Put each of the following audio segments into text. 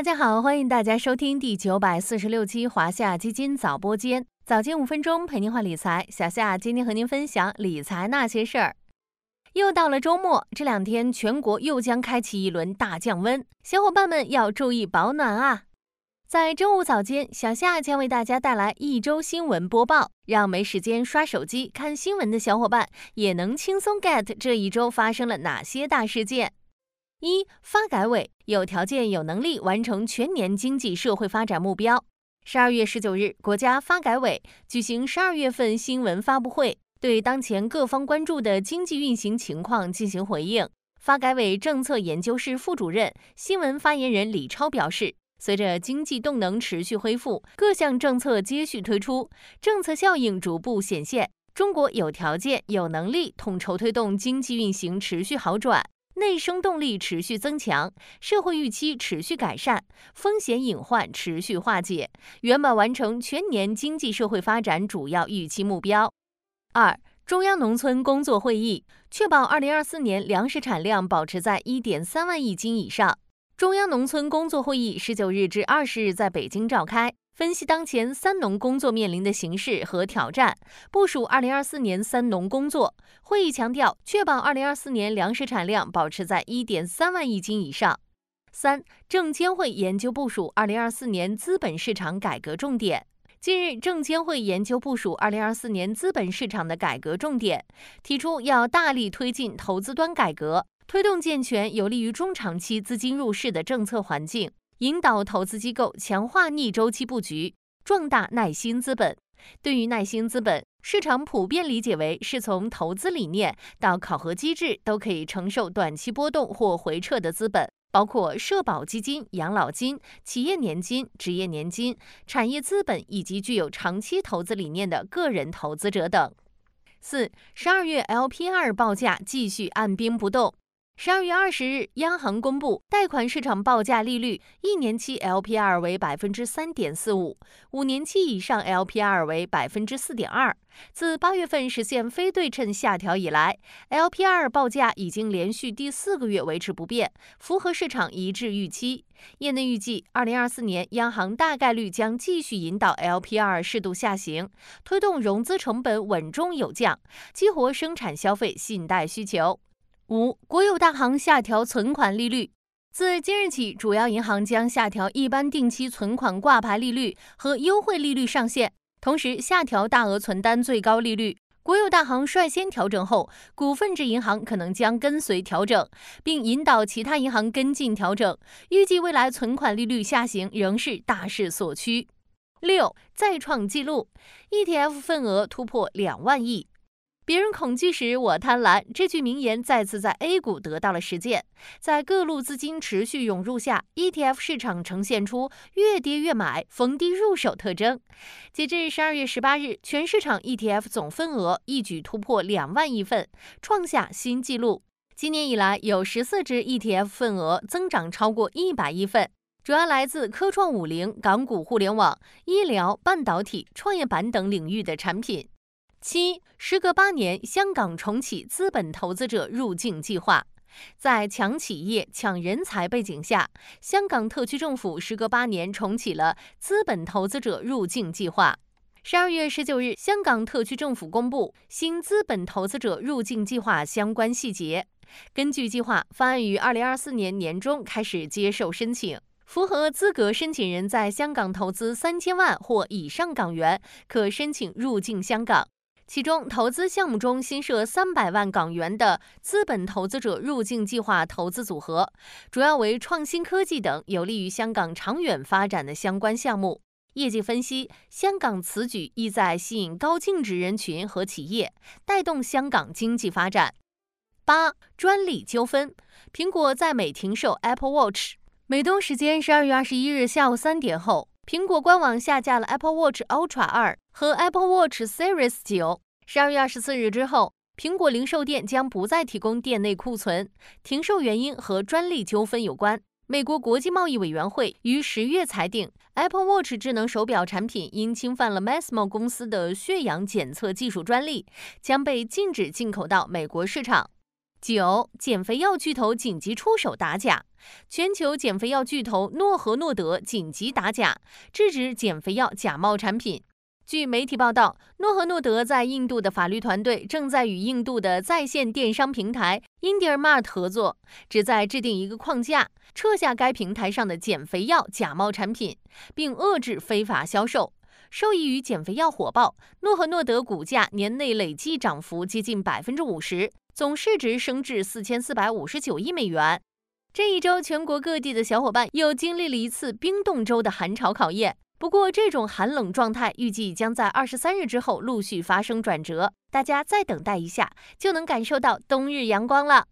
大家好，欢迎大家收听第九百四十六期华夏基金早播间，早间五分钟陪您话理财。小夏今天和您分享理财那些事儿。又到了周末，这两天全国又将开启一轮大降温，小伙伴们要注意保暖啊！在周五早间，小夏将为大家带来一周新闻播报，让没时间刷手机看新闻的小伙伴也能轻松 get 这一周发生了哪些大事件。一、发改委有条件、有能力完成全年经济社会发展目标。十二月十九日，国家发改委举行十二月份新闻发布会。对当前各方关注的经济运行情况进行回应，发改委政策研究室副主任、新闻发言人李超表示，随着经济动能持续恢复，各项政策接续推出，政策效应逐步显现，中国有条件、有能力统筹推动经济运行持续好转，内生动力持续增强，社会预期持续改善，风险隐患持续化解，圆满完成全年经济社会发展主要预期目标。二、中央农村工作会议确保二零二四年粮食产量保持在一点三万亿斤以上。中央农村工作会议十九日至二十日在北京召开，分析当前“三农”工作面临的形势和挑战，部署二零二四年“三农”工作。会议强调，确保二零二四年粮食产量保持在一点三万亿斤以上。三、证监会研究部署二零二四年资本市场改革重点。近日，证监会研究部署二零二四年资本市场的改革重点，提出要大力推进投资端改革，推动健全有利于中长期资金入市的政策环境，引导投资机构强化逆周期布局，壮大耐心资本。对于耐心资本，市场普遍理解为是从投资理念到考核机制都可以承受短期波动或回撤的资本。包括社保基金、养老金、企业年金、职业年金、产业资本以及具有长期投资理念的个人投资者等。四、十二月 LPR 报价继续按兵不动。十二月二十日，央行公布贷款市场报价利率，一年期 LPR 为百分之三点四五，五年期以上 LPR 为百分之四点二。自八月份实现非对称下调以来，LPR 报价已经连续第四个月维持不变，符合市场一致预期。业内预计，二零二四年央行大概率将继续引导 LPR 适度下行，推动融资成本稳中有降，激活生产、消费、信贷需求。五，国有大行下调存款利率。自今日起，主要银行将下调一般定期存款挂牌利率和优惠利率上限，同时下调大额存单最高利率。国有大行率先调整后，股份制银行可能将跟随调整，并引导其他银行跟进调整。预计未来存款利率下行仍是大势所趋。六，再创纪录，ETF 份额突破两万亿。别人恐惧时，我贪婪。这句名言再次在 A 股得到了实践。在各路资金持续涌入下，ETF 市场呈现出越跌越买、逢低入手特征。截至十二月十八日，全市场 ETF 总份额一举突破两万亿份，创下新纪录。今年以来，有十四只 ETF 份额增长超过一百亿份，主要来自科创五零、港股互联网、医疗、半导体、创业板等领域的产品。七，时隔八年，香港重启资本投资者入境计划。在抢企业、抢人才背景下，香港特区政府时隔八年重启了资本投资者入境计划。十二月十九日，香港特区政府公布新资本投资者入境计划相关细节。根据计划，方案于二零二四年年中开始接受申请，符合资格申请人在香港投资三千万或以上港元，可申请入境香港。其中，投资项目中新设三百万港元的资本投资者入境计划投资组合，主要为创新科技等有利于香港长远发展的相关项目。业绩分析，香港此举意在吸引高净值人群和企业，带动香港经济发展。八、专利纠纷，苹果在美停售 Apple Watch。美东时间十二月二十一日下午三点后。苹果官网下架了 Apple Watch Ultra 二和 Apple Watch Series 九。十二月二十四日之后，苹果零售店将不再提供店内库存。停售原因和专利纠纷有关。美国国际贸易委员会于十月裁定，Apple Watch 智能手表产品因侵犯了 Masimo 公司的血氧检测技术专利，将被禁止进口到美国市场。九，减肥药巨头紧急出手打假，全球减肥药巨头诺和诺德紧急打假，制止减肥药假冒产品。据媒体报道，诺和诺德在印度的法律团队正在与印度的在线电商平台 IndiaMart 合作，旨在制定一个框架，撤下该平台上的减肥药假冒产品，并遏制非法销售。受益于减肥药火爆，诺和诺德股价年内累计涨幅接近百分之五十，总市值升至四千四百五十九亿美元。这一周，全国各地的小伙伴又经历了一次冰冻周的寒潮考验。不过，这种寒冷状态预计将在二十三日之后陆续发生转折，大家再等待一下，就能感受到冬日阳光了。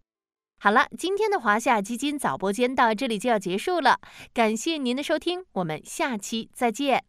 好了，今天的华夏基金早播间到这里就要结束了，感谢您的收听，我们下期再见。